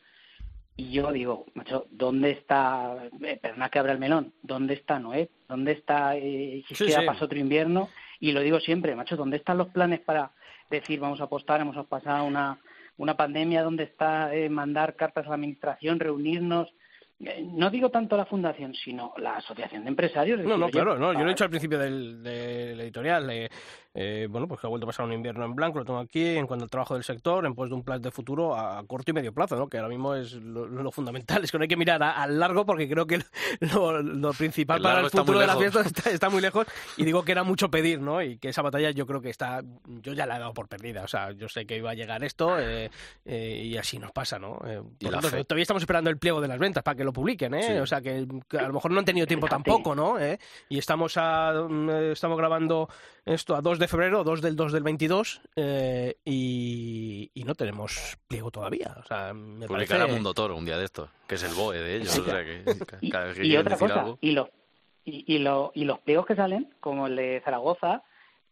y yo digo, macho, ¿dónde está, eh, perdona que abra el melón, ¿dónde está Noé? ¿Dónde está, eh, si Sí, pasó otro invierno? Y lo digo siempre, macho, ¿dónde están los planes para decir, vamos a apostar, hemos pasado una, una pandemia, ¿dónde está eh, mandar cartas a la administración, reunirnos? Eh, No digo tanto la fundación, sino la asociación de empresarios. No, no, claro, no, yo lo he dicho al principio del, del editorial. eh, eh, bueno, pues que ha vuelto a pasar un invierno en blanco, lo tengo aquí, en cuanto al trabajo del sector, en pos de un plan de futuro a corto y medio plazo, ¿no? Que ahora mismo es lo, lo fundamental, es que no hay que mirar al largo porque creo que (laughs) lo, lo principal El para el futuro de la fiesta está, está muy lejos y digo que era mucho pedir, ¿no? Y que esa batalla yo creo que está, yo ya la he dado por perdida, o sea, yo sé que iba a llegar esto eh, eh, y así nos pasa, ¿no? Eh, Y la tanto, todavía estamos esperando el pliego de las ventas para que lo publiquen, ¿eh? Sí. O sea, que, que a lo mejor no han tenido tiempo tampoco, ¿no? ¿Eh? Y estamos a mm, eh, estamos grabando esto a 2 de febrero, 2 del 2 del 22 eh, y, y no tenemos pliego todavía. O sea, me Publicará parece... Mundo Toro un día de estos, que es el BOE de ellos. o sea que ca- Y, cada vez que y quieren otra cosa, algo- y los Y, y, lo, y los pliegos que salen, como el de Zaragoza,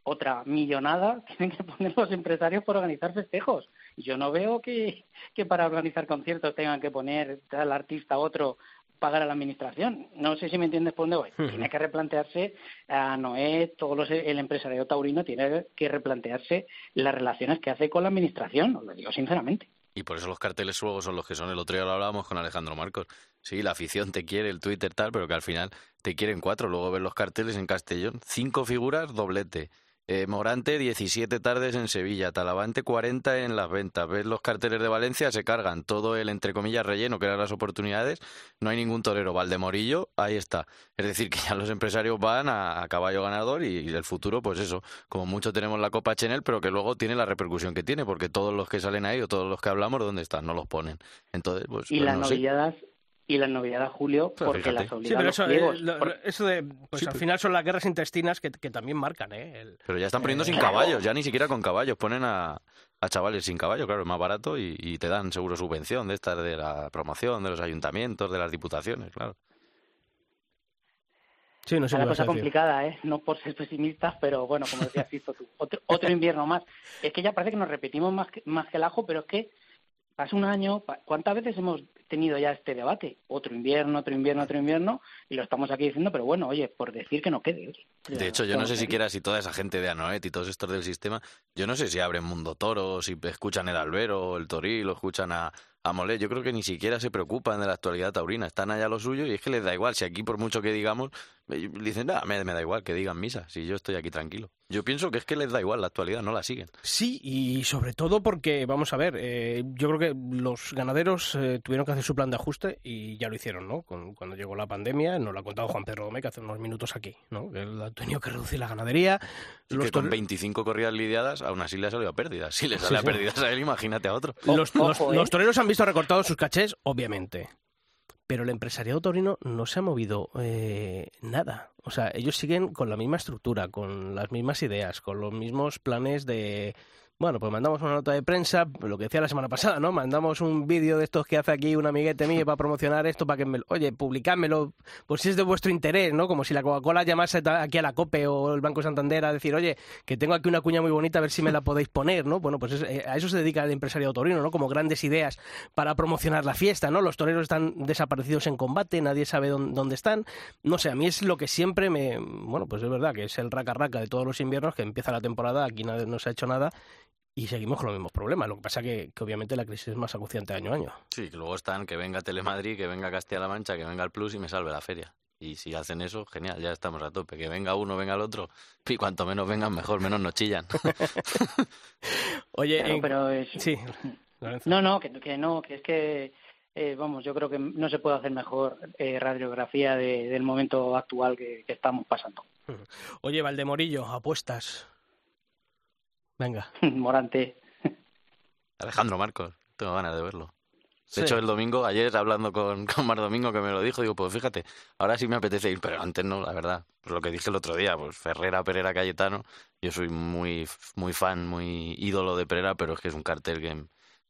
otra millonada (laughs) tienen que poner los empresarios por organizar festejos. Yo no veo que, que para organizar conciertos tengan que poner al artista otro pagar a la administración. No sé si me entiendes por dónde voy. Tiene que replantearse a Noé, todo los, el empresario taurino tiene que replantearse las relaciones que hace con la administración, os lo digo sinceramente. Y por eso los carteles luego son los que son. El otro día lo hablábamos con Alejandro Marcos. Sí, la afición te quiere, el Twitter tal, pero que al final te quieren cuatro. Luego ves los carteles en Castellón. Cinco figuras, doblete. Eh, Morante 17 tardes en Sevilla, Talavante 40 en las ventas. Ves los carteles de Valencia, se cargan todo el entre comillas relleno que eran las oportunidades. No hay ningún torero. Valdemorillo, ahí está. Es decir, que ya los empresarios van a, a caballo ganador y, y, el futuro, pues eso. Como mucho tenemos la Copa Chenel, pero que luego tiene la repercusión que tiene, porque todos los que salen ahí o todos los que hablamos, ¿dónde están? No los ponen. Entonces, pues. Y pues las no sé. Y las novilladas Julio Pero porque fíjate. las Sí, obligan pero los eso, pliegos. eh, lo- Por- eso de, pues Sí, al pero- final son las guerras intestinas que, que también marcan, ¿eh? El- Pero ya están poniendo Eh, sin claro. caballos, ya ni siquiera con caballos. Ponen a, a chavales sin caballo, claro, es más barato y, y te dan seguro subvención de estas de la promoción, de los ayuntamientos, de las diputaciones, claro. Sí, no sé Está qué la vas a cosa complicada, ¿eh? No por ser pesimistas, pero bueno, como decías, (laughs) tú, otro, otro invierno más. Es que ya parece que nos repetimos más que, más que el ajo, pero es que pasa un año, ¿cuántas veces hemos tenido ya este debate? Otro invierno, otro invierno, otro invierno, y lo estamos aquí diciendo, pero bueno, oye, por decir que no quede. oye. De hecho, yo no sé siquiera si toda esa gente de Anoet y todos estos del sistema, yo no sé si abren Mundo Toro, si escuchan el Albero, el Toril, o escuchan a, a Molé. Yo creo que ni siquiera se preocupan de la actualidad taurina. Están allá lo suyo y es que les da igual. Si aquí, por mucho que digamos, eh, dicen, nada, me, me da igual que digan misa, si yo estoy aquí tranquilo. Yo pienso que es que les da igual la actualidad, no la siguen. Sí, y sobre todo porque, vamos a ver, eh, yo creo que los ganaderos eh, tuvieron que hacer su plan de ajuste y ya lo hicieron, ¿no? Con- cuando llegó la pandemia, nos lo ha contado Juan Pedro Domecq hace unos minutos aquí, ¿no? Que él ha tenido que reducir la ganadería. Y Los, que con tor- 25 corridas lidiadas, aún así le ha salido a pérdidas. Si le Sí, sale a sí. pérdidas a él, imagínate a otro. los, Ojo, los- ¿eh? los toreros han visto recortados sus cachés, obviamente. Pero el empresariado torino no se ha movido eh, nada. O sea, ellos siguen con la misma estructura, con las mismas ideas, con los mismos planes de... Bueno, pues mandamos una nota de prensa, lo que decía la semana pasada, ¿no? Mandamos un vídeo de estos que hace aquí un amiguete mío para promocionar esto, para que me... Oye, publicádmelo, pues si es de vuestro interés, ¿no? Como si la Coca-Cola llamase aquí a la COPE o el Banco Santander a decir, oye, que tengo aquí una cuña muy bonita, a ver si me la podéis poner, ¿no? Bueno, pues es- eh, a eso se dedica el empresario torino, ¿no? Como grandes ideas para promocionar la fiesta, ¿no? Los toreros están desaparecidos en combate, nadie sabe dónde, están. No sé, a mí es lo que siempre me... Bueno, pues es verdad que es el raca-raca de todos los inviernos, que empieza la temporada, aquí no se ha hecho nada y seguimos con los mismos problemas. Lo que pasa que, que obviamente la crisis es más acuciante año a año. Sí, que luego están que venga Telemadrid, que venga Castilla-La Mancha, que venga el Plus y me salve la feria. Y si hacen eso, genial, ya estamos a tope. Que venga uno, venga el otro. Y cuanto menos vengan, mejor, menos nos chillan. (laughs) (laughs) Oye, Claro, en- pero es... sí. No, no, que, que no, que es que, eh, vamos, yo creo que no se puede hacer mejor eh, radiografía de- del momento actual que, que estamos pasando. Oye, Valdemorillo, apuestas. Venga. (laughs) Morante, Alejandro Marcos, tengo ganas de verlo. De Sí. hecho, el domingo, ayer hablando con, (laughs) con Mar Domingo, que me lo dijo, digo, pues fíjate, ahora sí me apetece ir, pero antes no, la verdad. Pues lo que dije el otro día, pues Ferrera, Pereira, Cayetano, yo soy muy, muy fan, muy ídolo de Pereira, pero es que es un cartel que,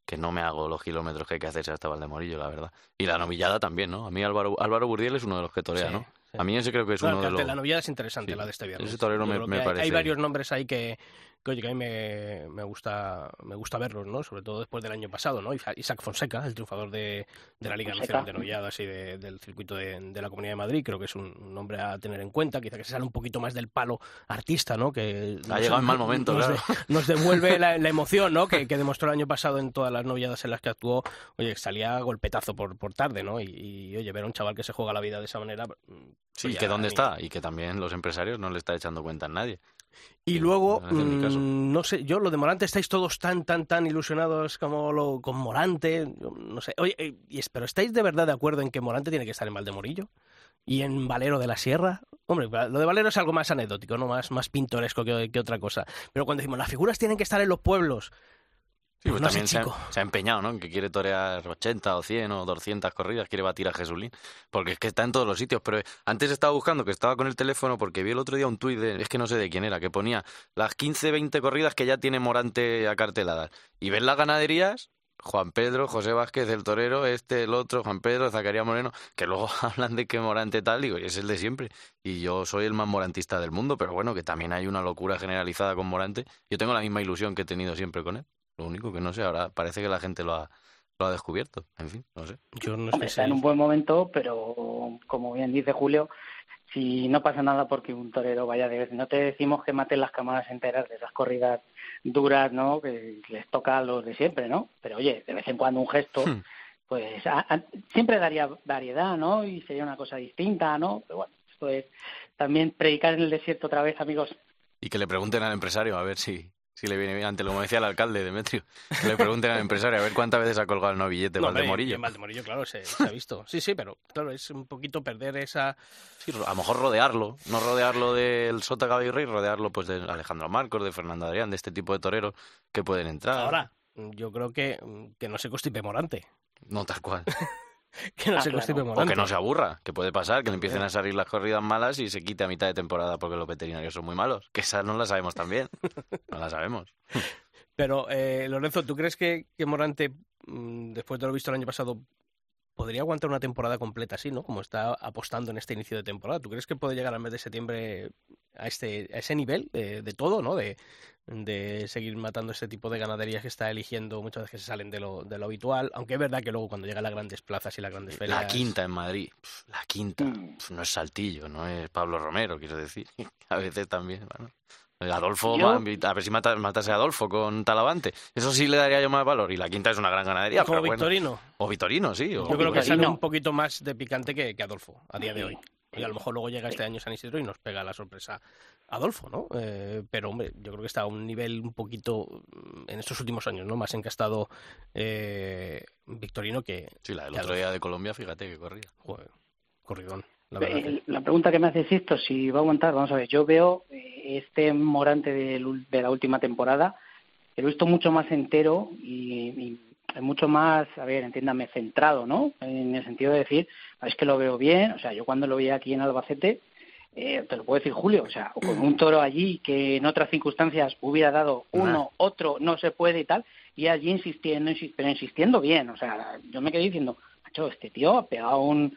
que no me hago los kilómetros que hay que hacerse hasta Valdemorillo, la verdad. Y la novillada también, ¿no? A mí Álvaro, Álvaro Burdiel es uno de los que torea, Sí, ¿no? sí. A mí ese creo que es No, uno de los... La novillada es interesante, Sí. la de este viernes. Ese torero me- hay- parece- Hay varios nombres ahí que, que, oye, que a mí me, me gusta me gusta verlos, ¿no? Sobre todo después del año pasado, ¿no? Isa- Isaac Fonseca, el triunfador de, de la Liga Fonseca. Nacional de Novilladas y de- del circuito de, de la Comunidad de Madrid, creo que es un, nombre a tener en cuenta, quizá que se sale un poquito más del palo artista, ¿no? Que Ha llegado en mal momento, nos, claro. nos devuelve la, la emoción, ¿no? Que, que demostró el año pasado en todas las novilladas en las que actuó, oye, que salía golpetazo por, por tarde, ¿no? Y, y, oye, ver a un chaval que se juega la vida de esa manera... Sí, oye, que dónde está y que también los empresarios no le está echando cuenta a nadie. Y luego, mm, no sé, yo lo de Morante estáis todos tan, tan, tan ilusionados como lo con Morante, no sé. Oye, eh, pero ¿estáis de verdad de acuerdo en que Morante tiene que estar en Valdemorillo? ¿Y en Valero de la Sierra? Hombre, lo de Valero es algo más anecdótico, ¿no? Más, más pintoresco que, que otra cosa. Pero cuando decimos, las figuras tienen que estar en los pueblos, Sí, pues no sé, también se ha, chico. se ha empeñado, ¿no? En que quiere torear 80 o 100 o 200 corridas, quiere batir a Jesulín. Porque es que está en todos los sitios. Pero antes estaba buscando, que estaba con el teléfono, porque vi el otro día un tuit, de, es que no sé de quién era, que ponía las 15, 20 corridas que ya tiene Morante acarteladas. Y ves las ganaderías, Juan Pedro, José Vázquez, el torero, este, el otro, Juan Pedro, Zacarías Moreno, que luego (laughs) hablan de que Morante tal, digo, y es el de siempre. Y yo soy el más morantista del mundo, pero bueno, que también hay una locura generalizada con Morante. Yo tengo la misma ilusión que he tenido siempre con él. Lo único que no sé, ahora parece que la gente lo ha, lo ha descubierto. En fin, no sé. Yo no sé está si... en un buen momento, pero como bien dice Julio, si no pasa nada porque un torero vaya de vez, no te decimos que maten las camadas enteras de esas corridas duras, ¿no? Que les toca a los de siempre, ¿no? Pero oye, de vez en cuando un gesto, Hmm. pues a- a- siempre daría variedad, ¿no? Y sería una cosa distinta, ¿no? Pero bueno, esto es también predicar en el desierto otra vez, amigos. Y que le pregunten al empresario a ver si, si le viene bien, ante lo que decía el alcalde Demetrio, que le pregunten al empresario a ver cuántas veces ha colgado el novillete No, Valdemorillo. en Valdemorillo, claro, se, se ha visto. Sí, sí, pero claro, es un poquito perder esa... Sí, a lo mejor rodearlo, no rodearlo del Sota Caballo y Rey, rodearlo pues de Alejandro Marcos, de Fernando Adrián, de este tipo de toreros que pueden entrar. Ahora, yo creo que, que no se constipe Morante. No tal cual. (laughs) (laughs) Que no Ah, se claro. constipe O que no se aburra, que puede pasar, que le empiecen a salir las corridas malas y se quite a mitad de temporada porque los veterinarios son muy malos. Que esa no la sabemos también. No la sabemos. (laughs) Pero, eh, Lorenzo, ¿tú crees que, que Morante, mm, después de lo visto el año pasado, podría aguantar una temporada completa así, ¿no? Como está apostando en este inicio de temporada. ¿Tú crees que puede llegar al mes de septiembre a este a ese nivel de, de todo, ¿no? De, de seguir matando este tipo de ganaderías que está eligiendo muchas veces que se salen de lo, de lo habitual. Aunque es verdad que luego cuando llegan las grandes plazas y las grandes ferias... La quinta en Madrid, la quinta, Mm. no es Saltillo, no es Pablo Romero, quiero decir. (laughs) A veces también, bueno. Adolfo, Yo- a ver si mata, matase a Adolfo con Talavante. Eso sí le daría yo más valor. Y la quinta es una gran ganadería. como pero bueno. Victorino. O Vitorino, sí. o- Yo creo que Victorino. sale un poquito más de picante que, que Adolfo a día de hoy. Y a lo mejor luego llega este año San Isidro y nos pega la sorpresa Adolfo, ¿no? Eh, pero, hombre, yo creo que está a un nivel un poquito, mm, en estos últimos años, ¿no? Más encastado eh, Victorino que, Sí, la del otro día de Colombia, fíjate que corría. joder, corridón. La verdad que- Eh, La pregunta que me hace Sisto, si va a aguantar, vamos a ver, yo veo este Morante de, la última temporada, lo he visto mucho más entero y, y mucho más, a ver, entiéndame, centrado, ¿no? En el sentido de decir, es que lo veo bien, o sea, yo cuando lo veía aquí en Albacete, eh, te lo puedo decir Julio, o sea, con un toro allí que en otras circunstancias hubiera dado uno, otro, no se puede y tal, y allí insistiendo, insistiendo, pero insistiendo bien, o sea, yo me quedé diciendo, macho, este tío ha pegado un,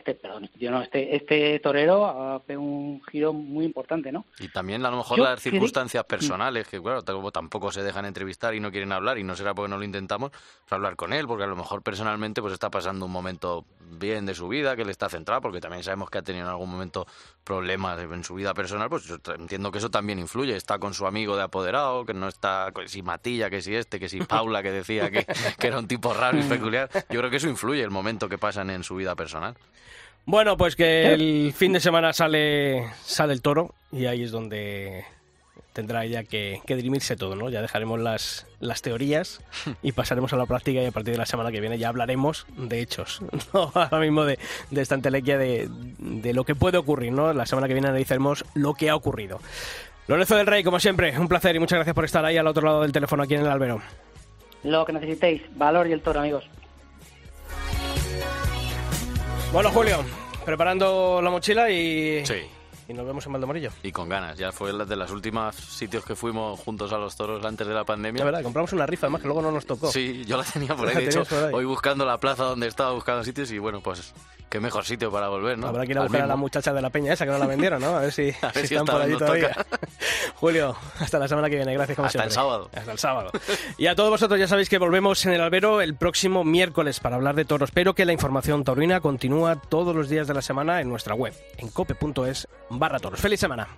este, perdón, no, este, este torero pegado un giro muy importante, ¿no? Y también a lo mejor Yo las circunstancias personales, que claro, tampoco- se dejan entrevistar y no quieren hablar, y no será porque no lo intentamos, pues hablar con él, porque a lo mejor personalmente pues está pasando un momento bien de su vida, que le está centrado, porque también sabemos que ha tenido en algún momento problemas en su vida personal, pues yo entiendo que eso también influye. Está con su amigo de apoderado, que no está, que si Matilla, que si este, que si Paula, que decía que, (laughs) que era un tipo raro y peculiar. Yo creo que eso influye el momento que pasan en su vida personal. Bueno, pues que el fin de semana sale, sale el toro y ahí es donde tendrá ya que, que dirimirse todo, ¿no? Ya dejaremos las, las teorías (laughs) y pasaremos a la práctica y a partir de la semana que viene ya hablaremos de hechos, (laughs) ¿no? Ahora mismo de, de esta entelequia de, de lo que puede ocurrir, ¿no? La semana que viene analizaremos lo que ha ocurrido. Lorenzo del Rey, como siempre, un placer y muchas gracias por estar ahí al otro lado del teléfono aquí en el albero. Lo que necesitéis, valor y el toro, amigos. Bueno, Julio, preparando la mochila y, Sí. y nos vemos en Valdemorillo. Y con ganas. Ya fue de los últimos sitios que fuimos juntos a los toros antes de la pandemia. La verdad, compramos una rifa, además que luego no nos tocó. Sí, yo la tenía por (laughs) ahí. De hecho, tenías por ahí. hoy buscando la plaza donde estaba buscando sitios y bueno, pues qué mejor sitio para volver, ¿no? Habrá que ir a buscar a la muchacha de la peña esa que no la vendieron, ¿no? A ver si, (laughs) A ver si si están por allí todavía. toca. (laughs) Julio, hasta la semana que viene. Gracias como Hasta el sábado. Hasta el sábado. Y a todos vosotros ya sabéis que volvemos en el albero el próximo miércoles para hablar de toros, pero que la información taurina continúa todos los días de la semana en nuestra web, en cope.es barra toros. ¡Feliz semana!